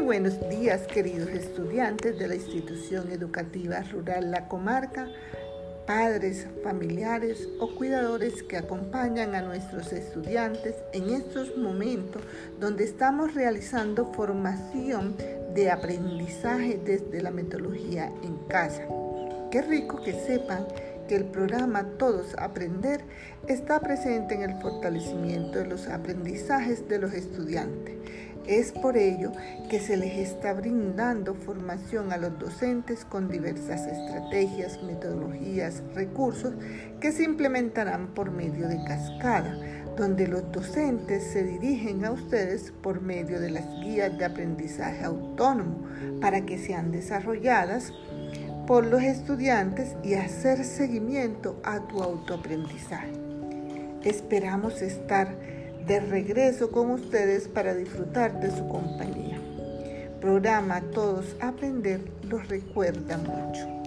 buenos días queridos estudiantes de la institución educativa rural La Comarca, padres, familiares o cuidadores que acompañan a nuestros estudiantes en estos momentos donde estamos realizando formación de aprendizaje desde la metodología en casa. Qué rico que sepan que el programa Todos Aprender está presente en el fortalecimiento de los aprendizajes de los estudiantes. Es por ello que se les está brindando formación a los docentes con diversas estrategias, metodologías, recursos que se implementarán por medio de cascada, donde los docentes se dirigen a ustedes por medio de las guías de aprendizaje autónomo para que sean desarrolladas por los estudiantes y hacer seguimiento a tu autoaprendizaje. Esperamos estar de regreso con ustedes para disfrutar de su compañía. Programa Todos Aprender los recuerda mucho.